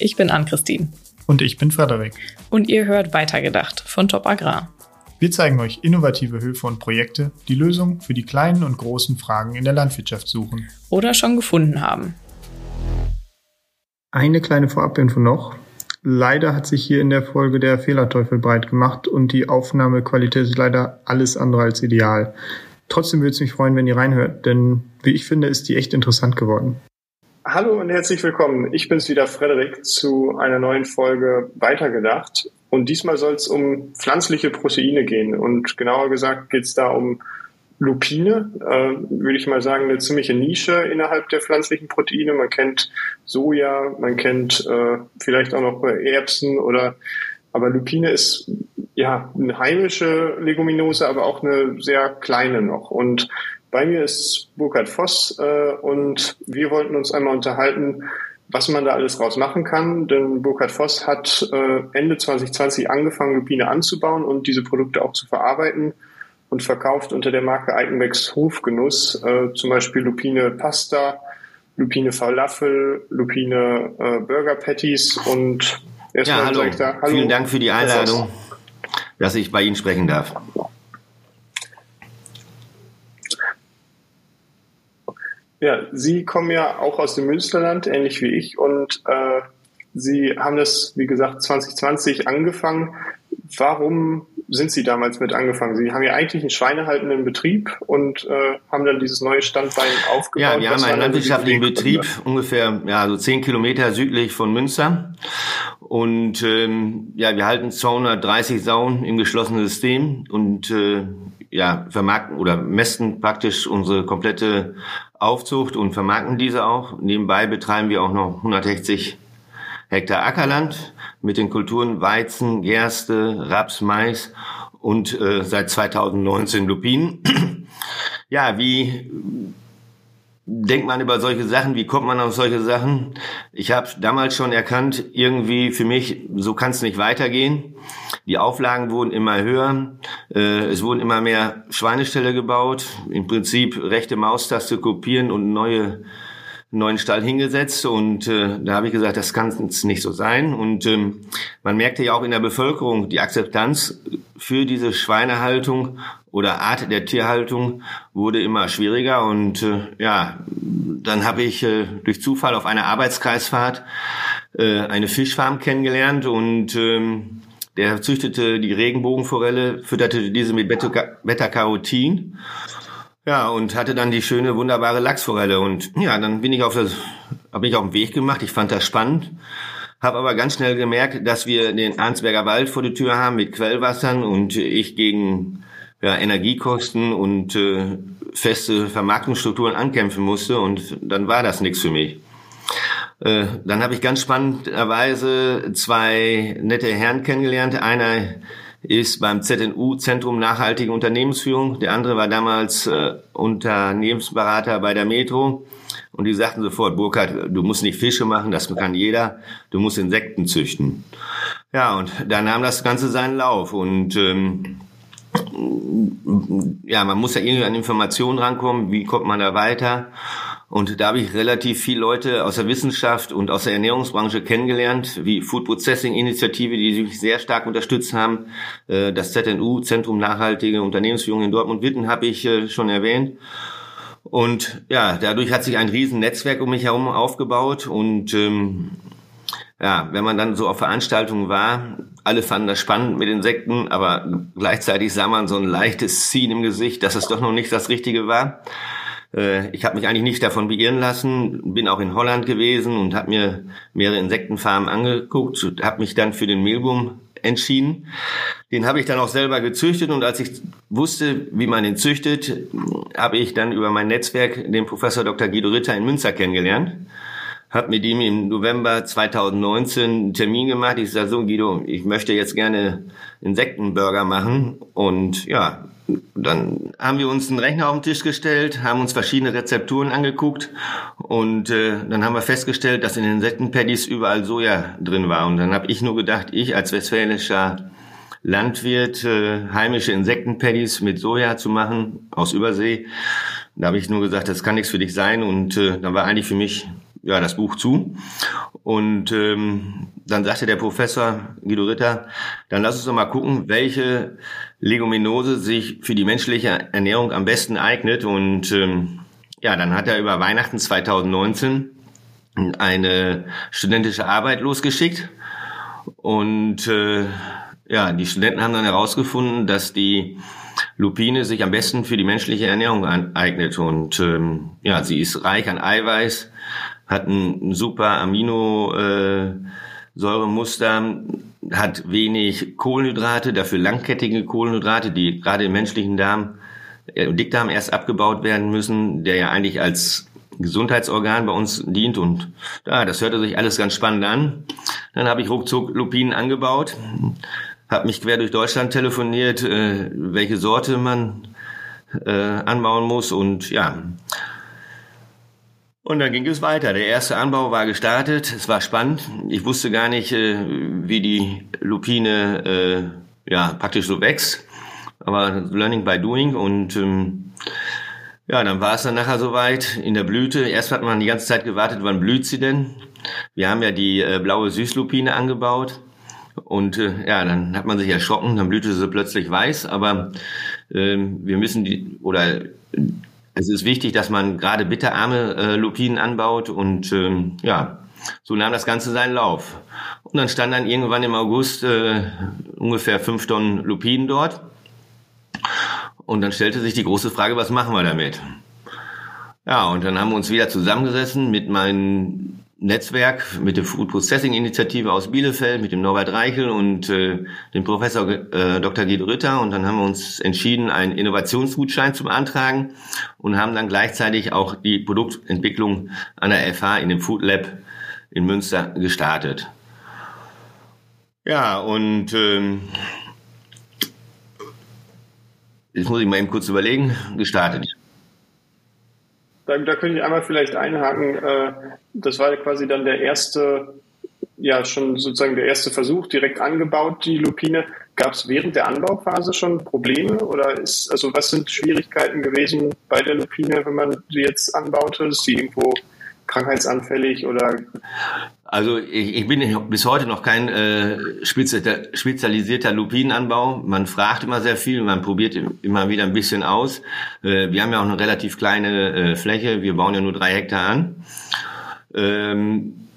Ich bin Ann-Christine. Und ich bin Frederik. Und ihr hört Weitergedacht von Top Agrar. Wir zeigen euch innovative Höfe und Projekte, die Lösungen für die kleinen und großen Fragen in der Landwirtschaft suchen. Oder schon gefunden haben. Eine kleine Vorabinfo noch. Leider hat sich hier in der Folge der Fehlerteufel breit gemacht und die Aufnahmequalität ist leider alles andere als ideal. Trotzdem würde es mich freuen, wenn ihr reinhört, denn wie ich finde, ist die echt interessant geworden. Hallo und herzlich willkommen. Ich bin's wieder, Frederik, zu einer neuen Folge Weitergedacht. Und diesmal soll es um pflanzliche Proteine gehen. Und genauer gesagt geht es da um Lupine, äh, würde ich mal sagen, eine ziemliche Nische innerhalb der pflanzlichen Proteine. Man kennt Soja, man kennt äh, vielleicht auch noch Erbsen oder aber Lupine ist ja eine heimische Leguminose, aber auch eine sehr kleine noch. Und bei mir ist Burkhard Voss äh, und wir wollten uns einmal unterhalten, was man da alles draus machen kann. Denn Burkhard Voss hat äh, Ende 2020 angefangen, Lupine anzubauen und diese Produkte auch zu verarbeiten und verkauft unter der Marke Eigenbecks Hofgenuss äh, zum Beispiel Lupine Pasta, Lupine Falafel, Lupine äh, Burger Patties und erstmal ja, hallo. da, hallo. Vielen Dank für die Einladung, dass ich bei Ihnen sprechen darf. Ja, Sie kommen ja auch aus dem Münsterland, ähnlich wie ich, und äh, Sie haben das, wie gesagt, 2020 angefangen. Warum sind Sie damals mit angefangen? Sie haben ja eigentlich einen schweinehaltenden Betrieb und äh, haben dann dieses neue Standbein aufgebaut. Ja, wir haben einen landwirtschaftlichen Betrieb, ungefähr ja, so zehn Kilometer südlich von Münster. Und ähm, ja, wir halten 230 Sauen im geschlossenen System und äh, ja, vermarkten oder messen praktisch unsere komplette Aufzucht und vermarkten diese auch. Nebenbei betreiben wir auch noch 160 Hektar Ackerland mit den Kulturen Weizen, Gerste, Raps, Mais und äh, seit 2019 Lupinen. ja, wie denkt man über solche Sachen? Wie kommt man auf solche Sachen? Ich habe damals schon erkannt, irgendwie für mich, so kann es nicht weitergehen. Die Auflagen wurden immer höher. Äh, es wurden immer mehr Schweineställe gebaut. Im Prinzip rechte Maustaste kopieren und neue neuen Stall hingesetzt und äh, da habe ich gesagt, das kann nicht so sein. Und ähm, man merkte ja auch in der Bevölkerung die Akzeptanz für diese Schweinehaltung oder Art der Tierhaltung wurde immer schwieriger. Und äh, ja, dann habe ich äh, durch Zufall auf einer Arbeitskreisfahrt äh, eine Fischfarm kennengelernt und ähm, der züchtete die Regenbogenforelle, fütterte diese mit Beta-Carotin. Ja, und hatte dann die schöne, wunderbare Lachsforelle. Und ja, dann bin ich auf das, habe ich auf den Weg gemacht. Ich fand das spannend. Habe aber ganz schnell gemerkt, dass wir den Arnsberger Wald vor der Tür haben mit Quellwassern und ich gegen ja, Energiekosten und äh, feste Vermarktungsstrukturen ankämpfen musste. Und dann war das nichts für mich. Äh, dann habe ich ganz spannenderweise zwei nette Herren kennengelernt. Einer ist beim ZNU Zentrum Nachhaltige Unternehmensführung. Der andere war damals äh, Unternehmensberater bei der Metro. Und die sagten sofort, Burkhard, du musst nicht Fische machen, das kann jeder, du musst Insekten züchten. Ja, und da nahm das Ganze seinen Lauf. Und ähm, ja, man muss ja irgendwie an Informationen rankommen, wie kommt man da weiter. Und da habe ich relativ viele Leute aus der Wissenschaft und aus der Ernährungsbranche kennengelernt, wie Food Processing Initiative, die mich sehr stark unterstützt haben. Äh, das ZNU, Zentrum Nachhaltige Unternehmensführung in Dortmund-Witten, habe ich äh, schon erwähnt. Und ja, dadurch hat sich ein riesen Netzwerk um mich herum aufgebaut. Und ähm, ja, wenn man dann so auf Veranstaltungen war, alle fanden das spannend mit Insekten, aber gleichzeitig sah man so ein leichtes Ziehen im Gesicht, dass es doch noch nicht das Richtige war. Äh, ich habe mich eigentlich nicht davon beirren lassen, bin auch in Holland gewesen und habe mir mehrere Insektenfarmen angeguckt, habe mich dann für den Mehlwurm entschieden. Den habe ich dann auch selber gezüchtet und als ich wusste, wie man den züchtet, habe ich dann über mein Netzwerk den Professor Dr. Guido Ritter in Münster kennengelernt. Habe mit ihm im November 2019 einen Termin gemacht. Ich sage so, Guido, ich möchte jetzt gerne Insektenburger machen. Und ja, dann haben wir uns einen Rechner auf den Tisch gestellt, haben uns verschiedene Rezepturen angeguckt und äh, dann haben wir festgestellt, dass in den Insektenpaddies überall Soja drin war. Und dann habe ich nur gedacht, ich als westfälischer Landwirt äh, heimische Insektenpaddies mit Soja zu machen aus Übersee. Da habe ich nur gesagt, das kann nichts für dich sein und äh, dann war eigentlich für mich ja das Buch zu. Und ähm, dann sagte der Professor Guido Ritter, dann lass uns doch mal gucken, welche Leguminose sich für die menschliche Ernährung am besten eignet. Und ähm, ja, dann hat er über Weihnachten 2019 eine studentische Arbeit losgeschickt. Und äh, ja, die Studenten haben dann herausgefunden, dass die Lupine sich am besten für die menschliche Ernährung eignet. Und ähm, ja, sie ist reich an Eiweiß, hat ein super Aminosäuremuster, äh, hat wenig Kohlenhydrate, dafür langkettige Kohlenhydrate, die gerade im menschlichen Darm, äh, Dickdarm erst abgebaut werden müssen, der ja eigentlich als Gesundheitsorgan bei uns dient und ja, das hörte sich alles ganz spannend an. Dann habe ich ruckzuck Lupinen angebaut, habe mich quer durch Deutschland telefoniert, äh, welche Sorte man äh, anbauen muss und ja. Und dann ging es weiter. Der erste Anbau war gestartet. Es war spannend. Ich wusste gar nicht, äh, wie die Lupine äh, ja praktisch so wächst. Aber Learning by Doing und ähm, ja, dann war es dann nachher soweit in der Blüte. Erst hat man die ganze Zeit gewartet, wann blüht sie denn? Wir haben ja die äh, blaue Süßlupine angebaut. Und äh, ja, dann hat man sich erschrocken, dann blühte sie plötzlich weiß. Aber ähm, wir müssen die, oder es ist wichtig, dass man gerade bitterarme äh, Lupinen anbaut. Und ähm, ja, so nahm das Ganze seinen Lauf. Und dann stand dann irgendwann im August äh, ungefähr fünf Tonnen Lupinen dort. Und dann stellte sich die große Frage, was machen wir damit? Ja, und dann haben wir uns wieder zusammengesessen mit meinem Netzwerk, mit der Food Processing Initiative aus Bielefeld, mit dem Norbert Reichel und äh, dem Professor äh, Dr. Guido Ritter. Und dann haben wir uns entschieden, einen Innovationsgutschein zu beantragen und haben dann gleichzeitig auch die Produktentwicklung an der FH in dem Food Lab in Münster gestartet. Ja, und ähm, Jetzt muss ich mal eben kurz überlegen, gestartet. Da, da könnte ich einmal vielleicht einhaken. Äh, das war quasi dann der erste, ja, schon sozusagen der erste Versuch, direkt angebaut, die Lupine. Gab es während der Anbauphase schon Probleme oder ist, also was sind Schwierigkeiten gewesen bei der Lupine, wenn man sie jetzt anbaute? Ist sie irgendwo krankheitsanfällig oder? Also ich, ich bin bis heute noch kein äh, spezialisierter Lupinenanbau. Man fragt immer sehr viel, man probiert immer wieder ein bisschen aus. Äh, wir haben ja auch eine relativ kleine äh, Fläche, wir bauen ja nur drei Hektar an. Ähm,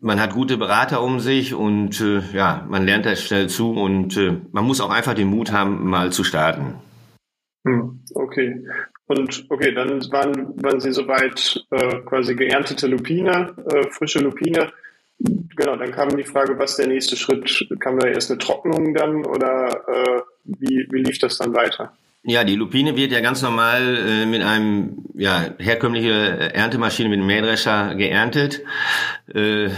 man hat gute Berater um sich und äh, ja, man lernt das schnell zu und äh, man muss auch einfach den Mut haben, mal zu starten. Hm, okay. Und okay, dann waren, waren Sie soweit äh, quasi geerntete Lupine, äh, frische Lupine. Genau, dann kam die Frage, was der nächste Schritt? Kam da erst eine Trocknung dann oder äh, wie, wie lief das dann weiter? Ja, die Lupine wird ja ganz normal äh, mit einem ja herkömmliche Erntemaschine mit einem Mähdrescher geerntet. Äh,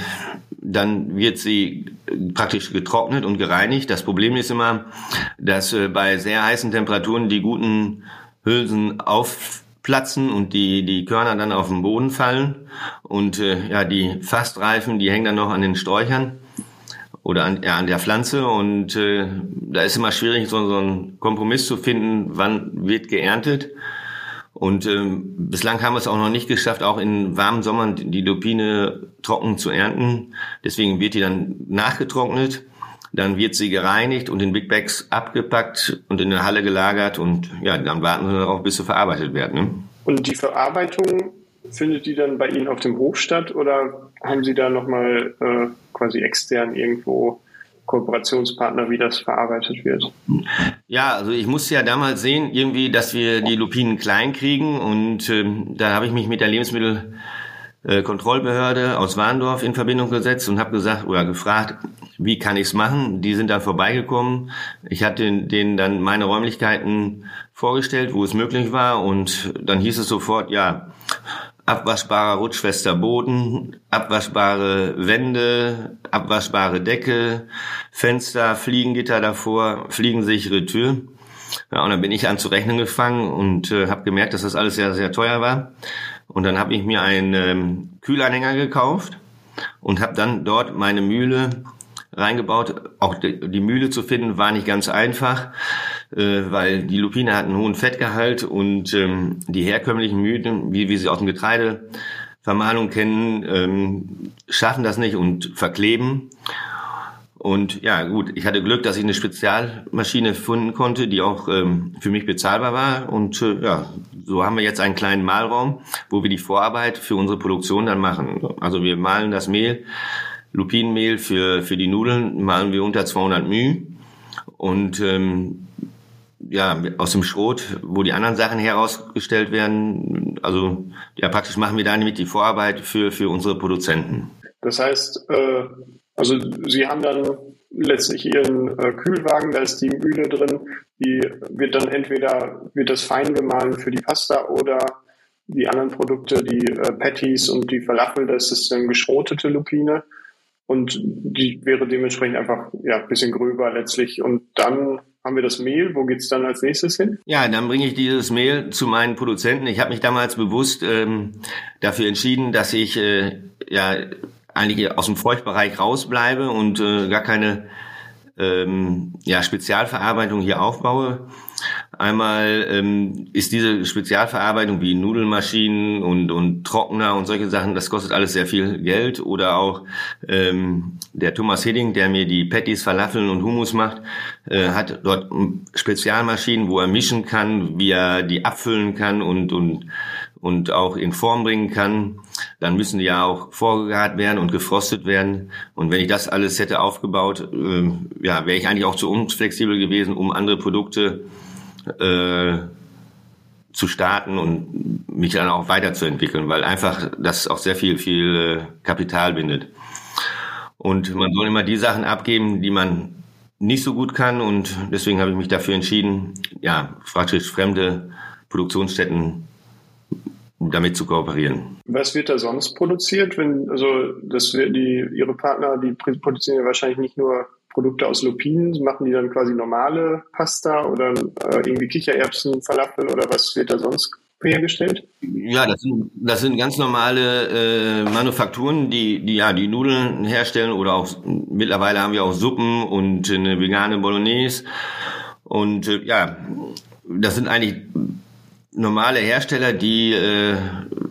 dann wird sie praktisch getrocknet und gereinigt. Das Problem ist immer, dass äh, bei sehr heißen Temperaturen die guten Hülsen aufplatzen und die, die Körner dann auf den Boden fallen. Und äh, ja, die Fastreifen, die hängen dann noch an den Sträuchern oder an, ja, an der Pflanze. Und äh, da ist immer schwierig, so, so einen Kompromiss zu finden, wann wird geerntet. Und ähm, bislang haben wir es auch noch nicht geschafft, auch in warmen Sommern die Lupine trocken zu ernten. Deswegen wird die dann nachgetrocknet dann wird sie gereinigt und in Big Bags abgepackt und in der Halle gelagert und ja, dann warten sie darauf, bis sie verarbeitet werden. Ne? Und die Verarbeitung findet die dann bei Ihnen auf dem Hof statt oder haben Sie da nochmal äh, quasi extern irgendwo Kooperationspartner, wie das verarbeitet wird? Ja, also ich musste ja damals sehen, irgendwie, dass wir die Lupinen klein kriegen und äh, da habe ich mich mit der Lebensmittel äh, Kontrollbehörde aus Warndorf in Verbindung gesetzt und habe gesagt oder gefragt, wie kann ich es machen? Die sind dann vorbeigekommen. Ich hatte denen dann meine Räumlichkeiten vorgestellt, wo es möglich war und dann hieß es sofort, ja, abwaschbarer rutschfester Boden, abwaschbare Wände, abwaschbare Decke, Fenster, Fliegengitter davor, fliegensichere Tür. Ja, und dann bin ich an zu rechnen gefangen und äh, habe gemerkt, dass das alles sehr, sehr teuer war. Und dann habe ich mir einen ähm, Kühlanhänger gekauft und habe dann dort meine Mühle reingebaut. Auch die, Mühle zu finden war nicht ganz einfach, äh, weil die Lupine hat einen hohen Fettgehalt und ähm, die herkömmlichen Mühlen, wie wir sie aus dem Getreide Vermahlung kennen, ähm, schaffen das nicht und verkleben. Und ja, gut, ich hatte Glück, dass ich eine Spezialmaschine finden konnte, die auch ähm, für mich bezahlbar war. Und äh, ja, so haben wir jetzt einen kleinen Mahlraum, wo wir die Vorarbeit für unsere Produktion dann machen. Also wir malen das Mehl, Lupinenmehl für, für die Nudeln, malen wir unter 200 μ. Und ähm, ja, aus dem Schrot, wo die anderen Sachen herausgestellt werden, also ja, praktisch machen wir damit die Vorarbeit für, für unsere Produzenten. Das heißt, äh also Sie haben dann letztlich Ihren äh, Kühlwagen, da ist die Mühle drin, die wird dann entweder, wird das fein gemahlen für die Pasta oder die anderen Produkte, die äh, Patties und die Falafel, das ist dann geschrotete Lupine und die wäre dementsprechend einfach ja ein bisschen gröber letztlich und dann haben wir das Mehl. Wo geht's dann als nächstes hin? Ja, dann bringe ich dieses Mehl zu meinen Produzenten. Ich habe mich damals bewusst ähm, dafür entschieden, dass ich äh, ja eigentlich aus dem Feuchtbereich rausbleibe und äh, gar keine ähm, ja, Spezialverarbeitung hier aufbaue. Einmal ähm, ist diese Spezialverarbeitung wie Nudelmaschinen und, und Trockner und solche Sachen, das kostet alles sehr viel Geld. Oder auch ähm, der Thomas Hidding, der mir die Patties, Falafeln und Hummus macht, äh, hat dort Spezialmaschinen, wo er mischen kann, wie er die abfüllen kann und, und und auch in Form bringen kann, dann müssen die ja auch vorgegart werden und gefrostet werden. Und wenn ich das alles hätte aufgebaut, äh, ja, wäre ich eigentlich auch zu unflexibel gewesen, um andere Produkte äh, zu starten und mich dann auch weiterzuentwickeln, weil einfach das auch sehr viel, viel äh, Kapital bindet. Und man soll immer die Sachen abgeben, die man nicht so gut kann und deswegen habe ich mich dafür entschieden, ja, praktisch fremde Produktionsstätten damit zu kooperieren. Was wird da sonst produziert? Wenn, also das die ihre Partner, die produzieren ja wahrscheinlich nicht nur Produkte aus Lupinen, machen die dann quasi normale Pasta oder äh, irgendwie Kichererbsen, Falafel oder was wird da sonst hergestellt? Ja, das sind, das sind ganz normale äh, Manufakturen, die, die ja die Nudeln herstellen oder auch mittlerweile haben wir auch Suppen und eine vegane Bolognese und äh, ja, das sind eigentlich normale Hersteller, die äh,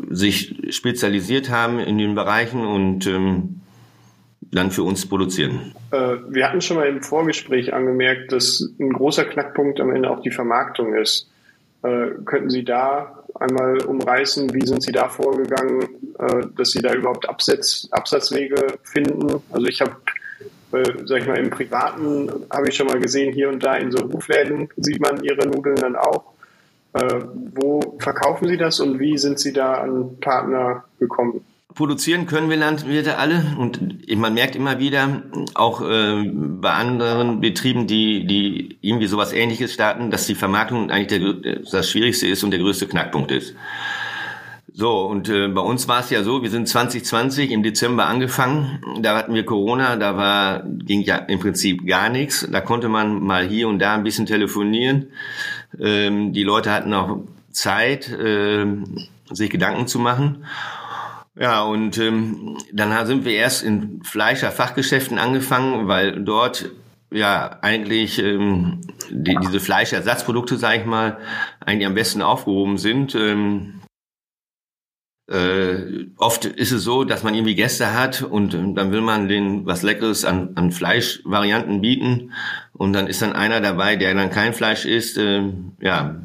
sich spezialisiert haben in den Bereichen und ähm, dann für uns produzieren. Äh, wir hatten schon mal im Vorgespräch angemerkt, dass ein großer Knackpunkt am Ende auch die Vermarktung ist. Äh, könnten Sie da einmal umreißen, wie sind Sie da vorgegangen, äh, dass Sie da überhaupt Absatz, Absatzwege finden? Also ich habe äh, sag ich mal, im Privaten habe ich schon mal gesehen, hier und da in so Rufläden sieht man Ihre Nudeln dann auch. Äh, wo verkaufen Sie das und wie sind Sie da an Partner gekommen? Produzieren können wir Landwirte alle und man merkt immer wieder, auch äh, bei anderen Betrieben, die, die irgendwie sowas ähnliches starten, dass die Vermarktung eigentlich der, das Schwierigste ist und der größte Knackpunkt ist. So, und äh, bei uns war es ja so, wir sind 2020 im Dezember angefangen, da hatten wir Corona, da war, ging ja im Prinzip gar nichts, da konnte man mal hier und da ein bisschen telefonieren. Ähm, die Leute hatten auch Zeit, äh, sich Gedanken zu machen. Ja, und ähm, dann sind wir erst in Fleischer-Fachgeschäften angefangen, weil dort ja eigentlich ähm, die, diese Fleischersatzprodukte, sage ich mal, eigentlich am besten aufgehoben sind. Ähm, äh, oft ist es so, dass man irgendwie Gäste hat und dann will man denen was Leckeres an, an Fleischvarianten bieten und dann ist dann einer dabei, der dann kein Fleisch isst. Äh, ja,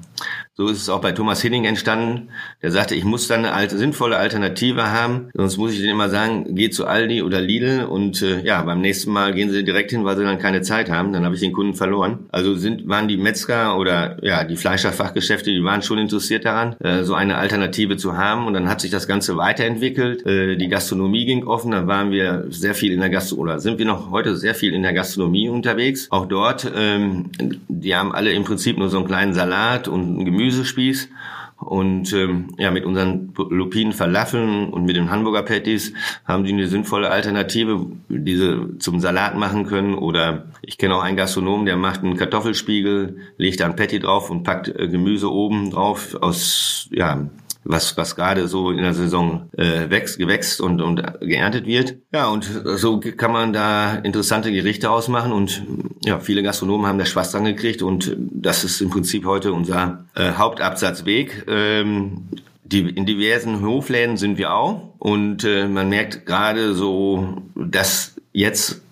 so ist es auch bei Thomas Hinning entstanden. Der sagte, ich muss dann eine alte, sinnvolle Alternative haben. Sonst muss ich denen immer sagen, geh zu Aldi oder Lidl und äh, ja, beim nächsten Mal gehen sie direkt hin, weil sie dann keine Zeit haben. Dann habe ich den Kunden verloren. Also sind, waren die Metzger oder ja, die Fleischerfachgeschäfte, die waren schon interessiert daran, äh, so eine Alternative zu haben. Und dann hat sich das Ganze weiterentwickelt. Äh, die Gastronomie ging offen. Da waren wir sehr viel in der Gastronomie oder sind wir noch heute sehr viel in der Gastronomie unterwegs. Auch dort, ähm, die haben alle im Prinzip nur so einen kleinen Salat und ein Gemüse Gemüsespieß. Und ähm, ja, mit unseren Lupinen Falafeln und mit den Hamburger Patties haben die eine sinnvolle Alternative, die sie zum Salat machen können. Oder ich kenne auch einen Gastronom, der macht einen Kartoffelspiegel, legt da ein Patty drauf und packt äh, Gemüse oben drauf aus ja was, was gerade so in der Saison äh, wächst, gewächst und, und geerntet wird. Ja, und so kann man da interessante Gerichte ausmachen und ja, viele Gastronomen haben da Spaß dran gekriegt und das ist im Prinzip heute unser äh, Hauptabsatzweg. Ähm, die, in diversen Hofläden sind wir auch und äh, man merkt gerade so, dass jetzt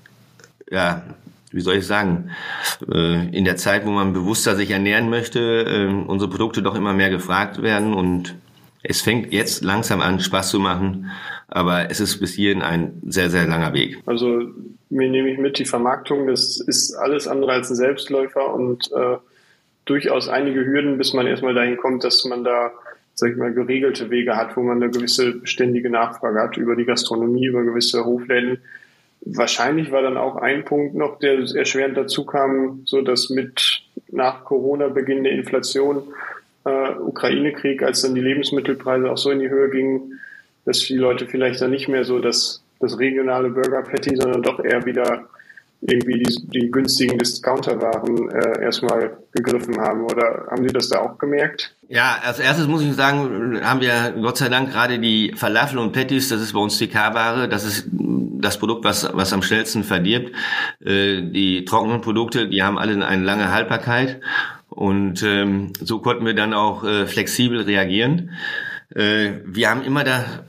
ja wie soll ich sagen, äh, in der Zeit, wo man bewusster sich ernähren möchte, äh, unsere Produkte doch immer mehr gefragt werden und es fängt jetzt langsam an, Spaß zu machen, aber es ist bis hierhin ein sehr, sehr langer Weg. Also mir nehme ich mit, die Vermarktung, das ist alles andere als ein Selbstläufer und äh, durchaus einige Hürden, bis man erstmal dahin kommt, dass man da sag ich mal, geregelte Wege hat, wo man eine gewisse ständige Nachfrage hat über die Gastronomie, über gewisse Hofläden. Wahrscheinlich war dann auch ein Punkt noch, der erschwerend dazu kam, so dass mit nach Corona beginnende Inflation, äh, Ukraine-Krieg, als dann die Lebensmittelpreise auch so in die Höhe gingen, dass die Leute vielleicht dann nicht mehr so das, das regionale Burger Patty, sondern doch eher wieder irgendwie die, die günstigen Discounterwaren äh, erstmal gegriffen haben. Oder haben Sie das da auch gemerkt? Ja, als erstes muss ich sagen, haben wir Gott sei Dank gerade die Falafel und Patties, das ist bei uns die K-Ware, das ist das Produkt, was, was am schnellsten verdirbt. Äh, die trockenen Produkte, die haben alle eine lange Haltbarkeit und ähm, so konnten wir dann auch äh, flexibel reagieren. Äh, wir haben immer da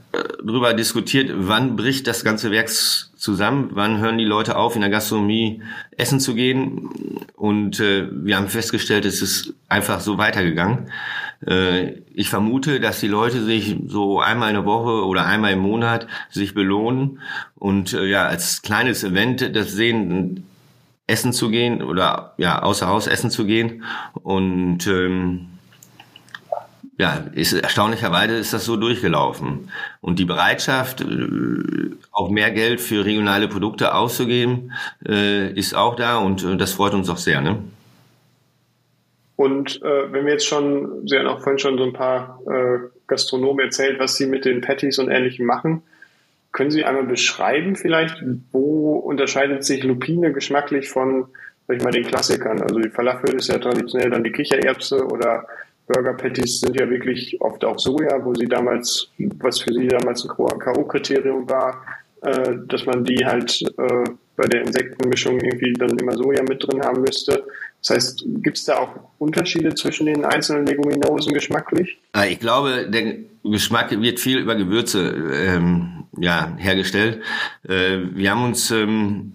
darüber diskutiert, wann bricht das ganze Werk zusammen, wann hören die Leute auf, in der Gastronomie essen zu gehen. Und äh, wir haben festgestellt, es ist einfach so weitergegangen. Äh, ich vermute, dass die Leute sich so einmal in der Woche oder einmal im Monat sich belohnen und äh, ja als kleines Event das sehen, essen zu gehen oder ja außer Haus essen zu gehen und ähm, ja, ist, erstaunlicherweise ist das so durchgelaufen. Und die Bereitschaft, äh, auch mehr Geld für regionale Produkte auszugeben, äh, ist auch da und äh, das freut uns auch sehr. Ne? Und äh, wenn wir jetzt schon, Sie haben auch vorhin schon so ein paar äh, Gastronomen erzählt, was Sie mit den Patties und Ähnlichem machen. Können Sie einmal beschreiben vielleicht, wo unterscheidet sich Lupine geschmacklich von, sag ich mal, den Klassikern? Also die Falafel ist ja traditionell dann die Kichererbse oder Burger Patties sind ja wirklich oft auch Soja, wo sie damals, was für sie damals ein K.O.-Kriterium war, äh, dass man die halt äh, bei der Insektenmischung irgendwie dann immer Soja mit drin haben müsste. Das heißt, gibt es da auch Unterschiede zwischen den einzelnen Leguminosen geschmacklich? Ah, ich glaube, der Geschmack wird viel über Gewürze ähm, ja, hergestellt. Äh, wir haben uns ähm,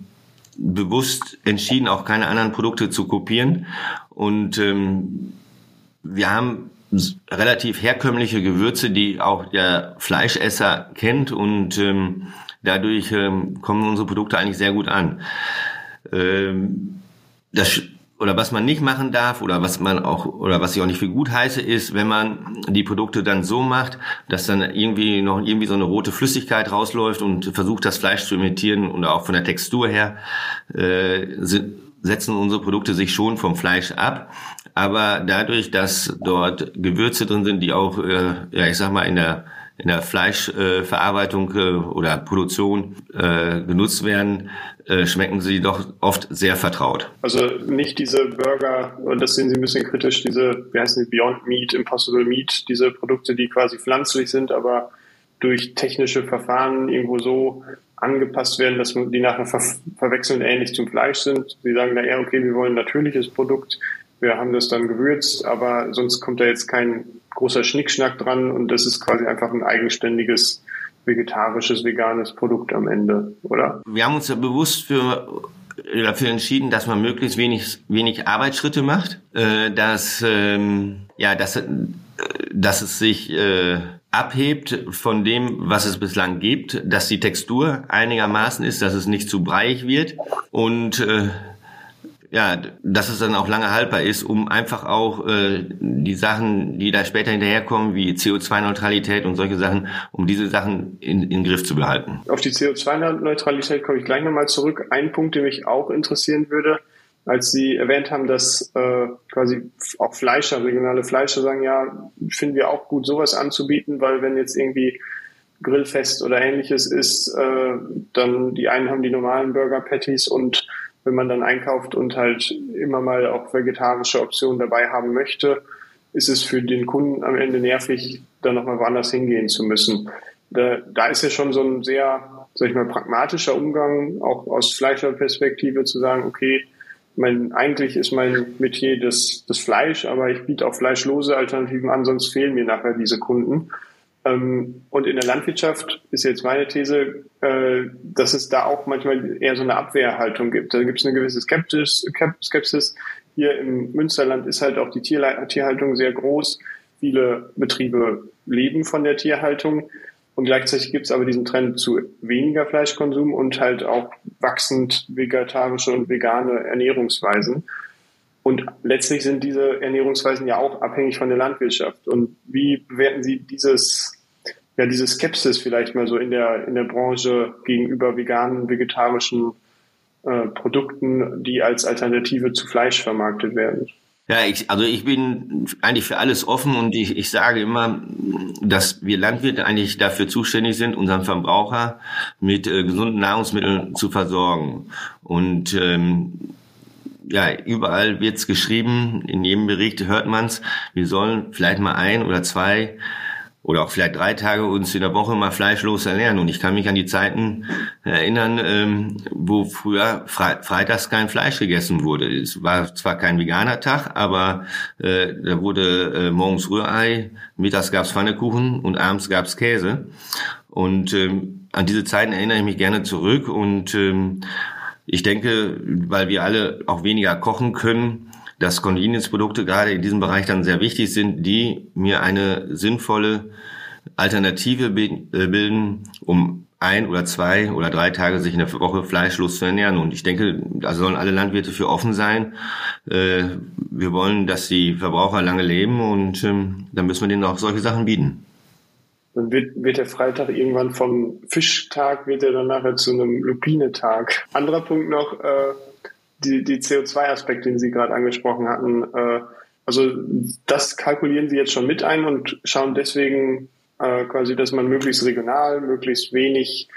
bewusst entschieden, auch keine anderen Produkte zu kopieren. Und ähm, wir haben relativ herkömmliche Gewürze, die auch der Fleischesser kennt und ähm, dadurch ähm, kommen unsere Produkte eigentlich sehr gut an. Ähm, das oder was man nicht machen darf oder was man auch oder was ich auch nicht für gut heiße ist, wenn man die Produkte dann so macht, dass dann irgendwie noch irgendwie so eine rote Flüssigkeit rausläuft und versucht das Fleisch zu imitieren und auch von der Textur her äh, sind, setzen unsere Produkte sich schon vom Fleisch ab, aber dadurch, dass dort Gewürze drin sind, die auch, äh, ja, ich sag mal, in der in der Fleischverarbeitung äh, oder Produktion äh, genutzt werden, äh, schmecken sie doch oft sehr vertraut. Also nicht diese Burger, und das sehen Sie ein bisschen kritisch, diese, wie heißen die, Beyond Meat, Impossible Meat, diese Produkte, die quasi pflanzlich sind, aber durch technische Verfahren irgendwo so angepasst werden, dass die nachher ver verwechseln ähnlich zum Fleisch sind. Sie sagen da eher, okay, wir wollen natürliches Produkt, wir haben das dann gewürzt, aber sonst kommt da jetzt kein großer Schnickschnack dran und das ist quasi einfach ein eigenständiges vegetarisches, veganes Produkt am Ende, oder? Wir haben uns ja bewusst für dafür entschieden, dass man möglichst wenig, wenig Arbeitsschritte macht, äh, dass, ähm, ja, dass, äh, dass es sich äh, abhebt von dem, was es bislang gibt, dass die Textur einigermaßen ist, dass es nicht zu breiig wird und äh, ja, dass es dann auch lange haltbar ist, um einfach auch äh, die Sachen, die da später hinterherkommen, wie CO2-Neutralität und solche Sachen, um diese Sachen in, in Griff zu behalten. Auf die CO2-Neutralität komme ich gleich nochmal zurück. Ein Punkt, der mich auch interessieren würde, als Sie erwähnt haben, dass äh, quasi auch Fleischer, regionale Fleischer sagen, ja, finden wir auch gut, sowas anzubieten, weil wenn jetzt irgendwie Grillfest oder ähnliches ist, äh, dann die einen haben die normalen Burger Patties und wenn man dann einkauft und halt immer mal auch vegetarische Optionen dabei haben möchte, ist es für den Kunden am Ende nervig, dann nochmal woanders hingehen zu müssen. Da, da ist ja schon so ein sehr, sag ich mal, pragmatischer Umgang, auch aus Fleischerperspektive zu sagen, okay, mein, eigentlich ist mein Metier das, das Fleisch, aber ich biete auch fleischlose Alternativen an, sonst fehlen mir nachher diese Kunden. Ähm, und in der Landwirtschaft ist jetzt meine These, äh, dass es da auch manchmal eher so eine Abwehrhaltung gibt. Da gibt es eine gewisse Skepsis, Skepsis. Hier im Münsterland ist halt auch die Tierhaltung sehr groß. Viele Betriebe leben von der Tierhaltung. Und gleichzeitig gibt es aber diesen Trend zu weniger Fleischkonsum und halt auch wachsend vegetarische und vegane Ernährungsweisen. Und letztlich sind diese Ernährungsweisen ja auch abhängig von der Landwirtschaft. Und wie bewerten Sie dieses, ja, diese Skepsis vielleicht mal so in der, in der Branche gegenüber veganen, vegetarischen äh, Produkten, die als Alternative zu Fleisch vermarktet werden? Ja, ich, also ich bin eigentlich für alles offen und ich, ich sage immer, dass wir Landwirte eigentlich dafür zuständig sind, unseren Verbraucher mit äh, gesunden Nahrungsmitteln zu versorgen. Und ähm, ja, überall wird's geschrieben, in jedem Bericht hört man's, wir sollen vielleicht mal ein oder zwei oder auch vielleicht drei Tage uns in der Woche mal fleischlos ernähren. Und ich kann mich an die Zeiten erinnern, ähm, wo früher Fre freitags kein Fleisch gegessen wurde. Es war zwar kein veganer Tag, aber äh, da wurde äh, morgens Rührei, mittags gab's Pfannekuchen und abends gab's Käse. Und ähm, an diese Zeiten erinnere ich mich gerne zurück und ähm, ich denke, weil wir alle auch weniger kochen können, dass Convenience-Produkte gerade in diesem Bereich dann sehr wichtig sind, die mir eine sinnvolle Alternative äh, bilden, um ein oder zwei oder drei Tage sich in der Woche fleischlos zu ernähren. Und ich denke, da sollen alle Landwirte für offen sein. Äh, wir wollen, dass die Verbraucher lange leben und ähm, dann müssen wir denen auch solche Sachen bieten. Dann wird, wird der Freitag irgendwann vom Fischtag, wird er dann nachher zu einem Lupinetag. Anderer Punkt noch, äh, die, die CO2-Aspekt, den Sie gerade angesprochen hatten, äh, also das kalkulieren Sie jetzt schon mit ein und schauen deswegen äh, quasi, dass man möglichst regional, möglichst wenig,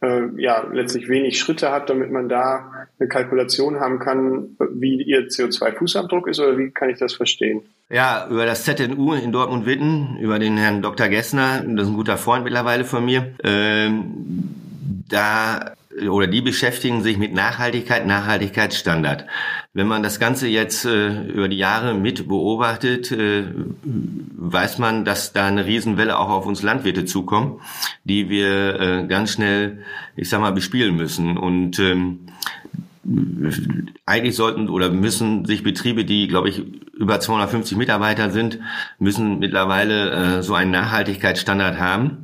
äh, ja, letztlich wenig Schritte hat, damit man da eine Kalkulation haben kann, wie Ihr CO2-Fußabdruck ist oder wie kann ich das verstehen? Ja, über das ZNU in Dortmund-Witten, über den Herrn Dr. Gessner, das ist ein guter Freund mittlerweile von mir. Ähm, da oder die beschäftigen sich mit Nachhaltigkeit, Nachhaltigkeitsstandard. Wenn man das Ganze jetzt äh, über die Jahre mit beobachtet, äh, weiß man, dass da eine Riesenwelle auch auf uns Landwirte zukommt, die wir äh, ganz schnell, ich sag mal, bespielen müssen. Und ähm, eigentlich sollten oder müssen sich Betriebe, die, glaube ich, über 250 Mitarbeiter sind, müssen mittlerweile äh, so einen Nachhaltigkeitsstandard haben.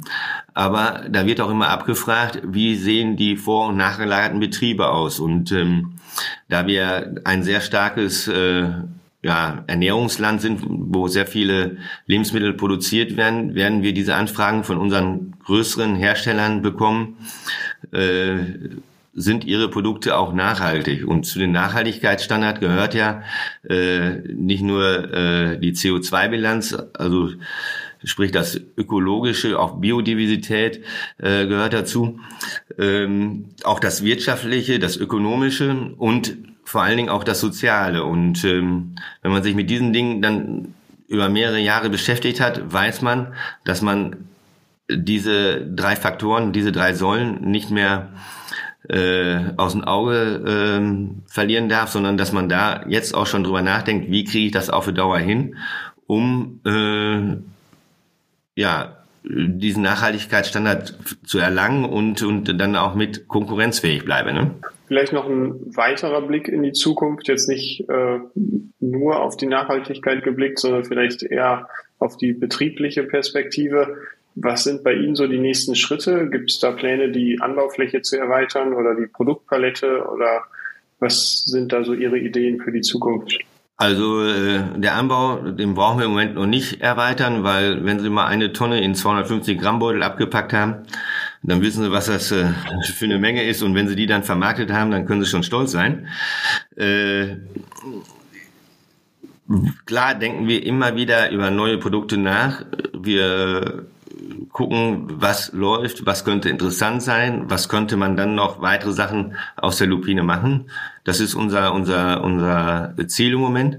Aber da wird auch immer abgefragt, wie sehen die vor- und nachgelagerten Betriebe aus. Und ähm, da wir ein sehr starkes äh, ja, Ernährungsland sind, wo sehr viele Lebensmittel produziert werden, werden wir diese Anfragen von unseren größeren Herstellern bekommen. Äh, sind ihre Produkte auch nachhaltig? Und zu den Nachhaltigkeitsstandard gehört ja äh, nicht nur äh, die CO2-Bilanz, also sprich das ökologische, auch Biodiversität äh, gehört dazu, ähm, auch das wirtschaftliche, das ökonomische und vor allen Dingen auch das soziale. Und ähm, wenn man sich mit diesen Dingen dann über mehrere Jahre beschäftigt hat, weiß man, dass man diese drei Faktoren, diese drei Säulen nicht mehr äh, aus dem Auge ähm, verlieren darf, sondern dass man da jetzt auch schon drüber nachdenkt, wie kriege ich das auf Dauer hin, um äh, ja, diesen Nachhaltigkeitsstandard zu erlangen und, und dann auch mit konkurrenzfähig bleibe. Ne? Vielleicht noch ein weiterer Blick in die Zukunft, jetzt nicht äh, nur auf die Nachhaltigkeit geblickt, sondern vielleicht eher auf die betriebliche Perspektive. Was sind bei Ihnen so die nächsten Schritte? Gibt es da Pläne, die Anbaufläche zu erweitern oder die Produktpalette oder was sind da so Ihre Ideen für die Zukunft? Also äh, der Anbau, den brauchen wir im Moment noch nicht erweitern, weil wenn Sie mal eine Tonne in 250 Gramm Beutel abgepackt haben, dann wissen Sie, was das äh, für eine Menge ist. Und wenn Sie die dann vermarktet haben, dann können Sie schon stolz sein. Äh, klar denken wir immer wieder über neue Produkte nach. Wir gucken, was läuft, was könnte interessant sein, was könnte man dann noch weitere Sachen aus der Lupine machen. Das ist unser, unser, unser Ziel im Moment.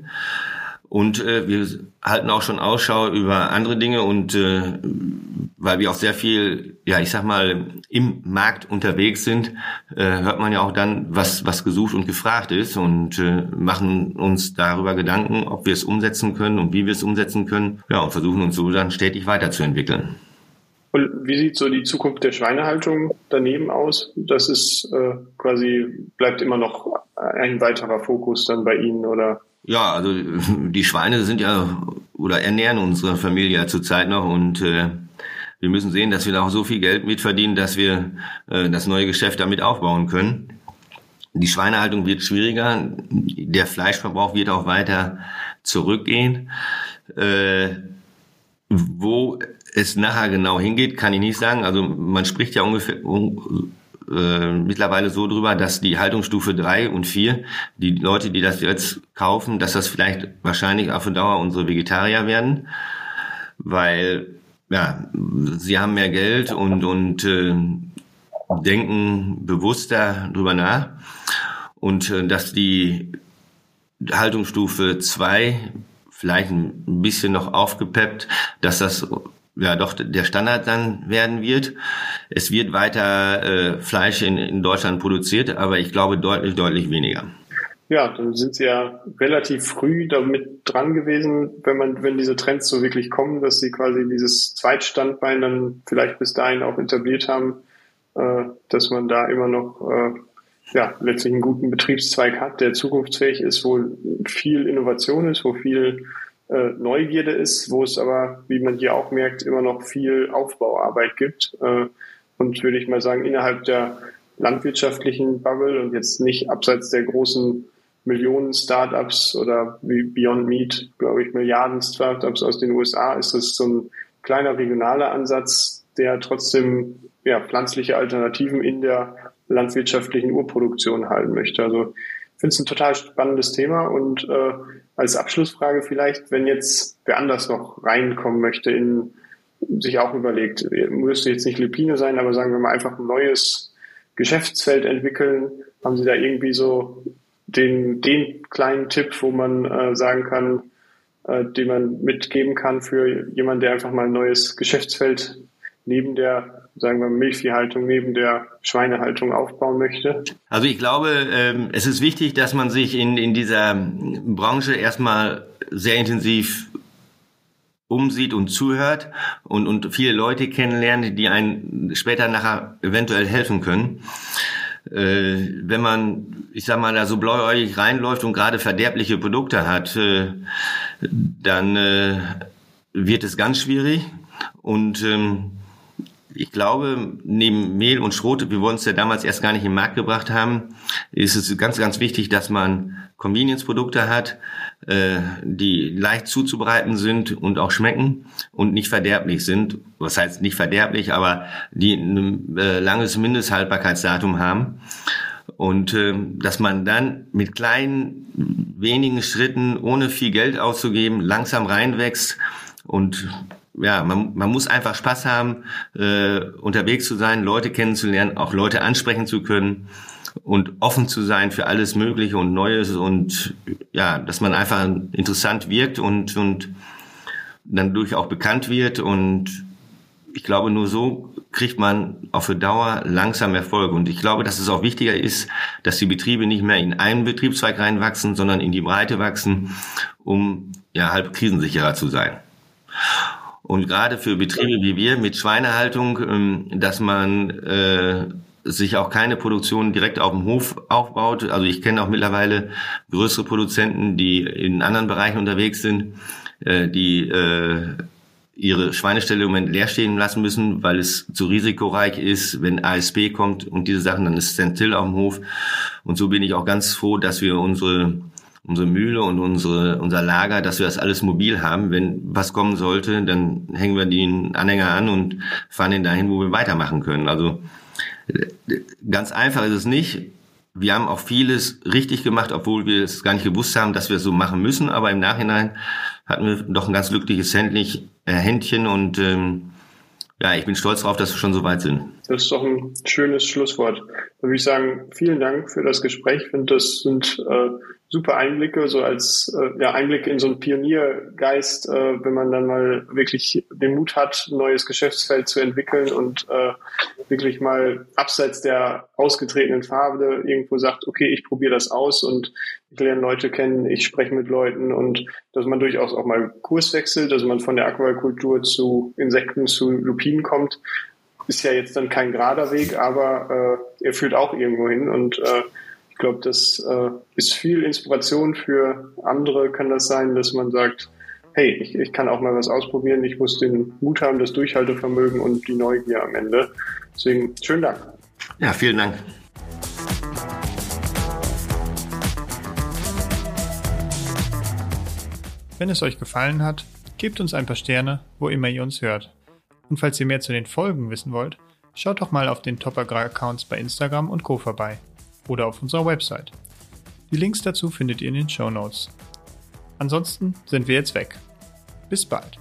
Und äh, wir halten auch schon Ausschau über andere Dinge und äh, weil wir auch sehr viel, ja, ich sag mal, im Markt unterwegs sind, äh, hört man ja auch dann, was, was gesucht und gefragt ist und äh, machen uns darüber Gedanken, ob wir es umsetzen können und wie wir es umsetzen können. Ja, und versuchen uns so dann stetig weiterzuentwickeln. Und wie sieht so die Zukunft der Schweinehaltung daneben aus? Das ist äh, quasi, bleibt immer noch ein weiterer Fokus dann bei Ihnen oder? Ja, also die Schweine sind ja oder ernähren unsere Familie ja zurzeit noch und äh, wir müssen sehen, dass wir da auch so viel Geld mitverdienen, dass wir äh, das neue Geschäft damit aufbauen können. Die Schweinehaltung wird schwieriger, der Fleischverbrauch wird auch weiter zurückgehen. Äh, wo es nachher genau hingeht, kann ich nicht sagen. Also man spricht ja ungefähr äh, mittlerweile so drüber, dass die Haltungsstufe drei und vier, die Leute, die das jetzt kaufen, dass das vielleicht wahrscheinlich auf Dauer unsere Vegetarier werden, weil ja, sie haben mehr Geld und und äh, denken bewusster drüber nach. Und äh, dass die Haltungsstufe zwei vielleicht ein bisschen noch aufgepeppt, dass das ja doch der Standard dann werden wird. Es wird weiter äh, Fleisch in, in Deutschland produziert, aber ich glaube deutlich, deutlich weniger. Ja, dann sind Sie ja relativ früh damit dran gewesen, wenn man, wenn diese Trends so wirklich kommen, dass Sie quasi dieses Zweitstandbein dann vielleicht bis dahin auch etabliert haben, äh, dass man da immer noch äh, ja, letztlich einen guten Betriebszweig hat, der zukunftsfähig ist, wo viel Innovation ist, wo viel äh, Neugierde ist, wo es aber, wie man hier auch merkt, immer noch viel Aufbauarbeit gibt. Äh, und würde ich mal sagen, innerhalb der landwirtschaftlichen Bubble und jetzt nicht abseits der großen Millionen Startups oder wie Beyond Meat, glaube ich, Milliarden Startups aus den USA, ist das so ein kleiner regionaler Ansatz, der trotzdem ja, pflanzliche Alternativen in der landwirtschaftlichen Urproduktion halten möchte. Also ich finde es ein total spannendes Thema und äh, als Abschlussfrage vielleicht, wenn jetzt wer anders noch reinkommen möchte, in sich auch überlegt, müsste jetzt nicht Lipine sein, aber sagen wir mal einfach ein neues Geschäftsfeld entwickeln. Haben Sie da irgendwie so den, den kleinen Tipp, wo man äh, sagen kann, äh, den man mitgeben kann für jemanden, der einfach mal ein neues Geschäftsfeld neben der sagen wir, Milchviehhaltung neben der Schweinehaltung aufbauen möchte? Also ich glaube, ähm, es ist wichtig, dass man sich in, in dieser Branche erstmal sehr intensiv umsieht und zuhört und, und viele Leute kennenlernt, die einen später nachher eventuell helfen können. Äh, wenn man, ich sag mal, da so blauäugig reinläuft und gerade verderbliche Produkte hat, äh, dann äh, wird es ganz schwierig. Und ähm, ich glaube, neben Mehl und Schrot, wir wollen es ja damals erst gar nicht im Markt gebracht haben, ist es ganz, ganz wichtig, dass man Convenience-Produkte hat, äh, die leicht zuzubereiten sind und auch schmecken und nicht verderblich sind. Was heißt nicht verderblich, aber die ein äh, langes Mindesthaltbarkeitsdatum haben. Und äh, dass man dann mit kleinen, wenigen Schritten, ohne viel Geld auszugeben, langsam reinwächst und ja, man, man muss einfach Spaß haben, äh, unterwegs zu sein, Leute kennenzulernen, auch Leute ansprechen zu können und offen zu sein für alles Mögliche und Neues und ja, dass man einfach interessant wirkt und, und dann durch auch bekannt wird und ich glaube, nur so kriegt man auch für Dauer langsam Erfolg. Und ich glaube, dass es auch wichtiger ist, dass die Betriebe nicht mehr in einen Betriebszweig reinwachsen, sondern in die Breite wachsen, um ja halb krisensicherer zu sein. Und gerade für Betriebe wie wir mit Schweinehaltung, ähm, dass man äh, sich auch keine Produktion direkt auf dem Hof aufbaut. Also ich kenne auch mittlerweile größere Produzenten, die in anderen Bereichen unterwegs sind, äh, die äh, ihre Schweineställe im Moment leer stehen lassen müssen, weil es zu risikoreich ist, wenn ASP kommt und diese Sachen, dann ist Stentil auf dem Hof. Und so bin ich auch ganz froh, dass wir unsere unsere Mühle und unsere, unser Lager, dass wir das alles mobil haben. Wenn was kommen sollte, dann hängen wir den Anhänger an und fahren ihn dahin, wo wir weitermachen können. Also ganz einfach ist es nicht. Wir haben auch vieles richtig gemacht, obwohl wir es gar nicht gewusst haben, dass wir es so machen müssen. Aber im Nachhinein hatten wir doch ein ganz glückliches Händchen und ähm, ja, ich bin stolz darauf, dass wir schon so weit sind. Das ist doch ein schönes Schlusswort. Da würde ich sagen, vielen Dank für das Gespräch. Ich finde, das sind äh, super Einblicke, so als äh, ja, Einblick in so einen Pioniergeist, äh, wenn man dann mal wirklich den Mut hat, ein neues Geschäftsfeld zu entwickeln und äh, wirklich mal abseits der ausgetretenen Farbe irgendwo sagt, okay, ich probiere das aus und ich lerne Leute kennen, ich spreche mit Leuten und dass man durchaus auch mal Kurs wechselt, dass man von der Aquakultur zu Insekten, zu Lupinen kommt, ist ja jetzt dann kein gerader Weg, aber äh, er führt auch irgendwo hin und äh, ich glaube, das äh, ist viel Inspiration für andere, kann das sein, dass man sagt, hey, ich, ich kann auch mal was ausprobieren, ich muss den Mut haben, das Durchhaltevermögen und die Neugier am Ende. Deswegen schönen Dank. Ja, vielen Dank. Wenn es euch gefallen hat, gebt uns ein paar Sterne, wo immer ihr uns hört. Und falls ihr mehr zu den Folgen wissen wollt, schaut doch mal auf den Topagra-Accounts bei Instagram und Co. vorbei oder auf unserer Website. Die Links dazu findet ihr in den Show Notes. Ansonsten sind wir jetzt weg. Bis bald.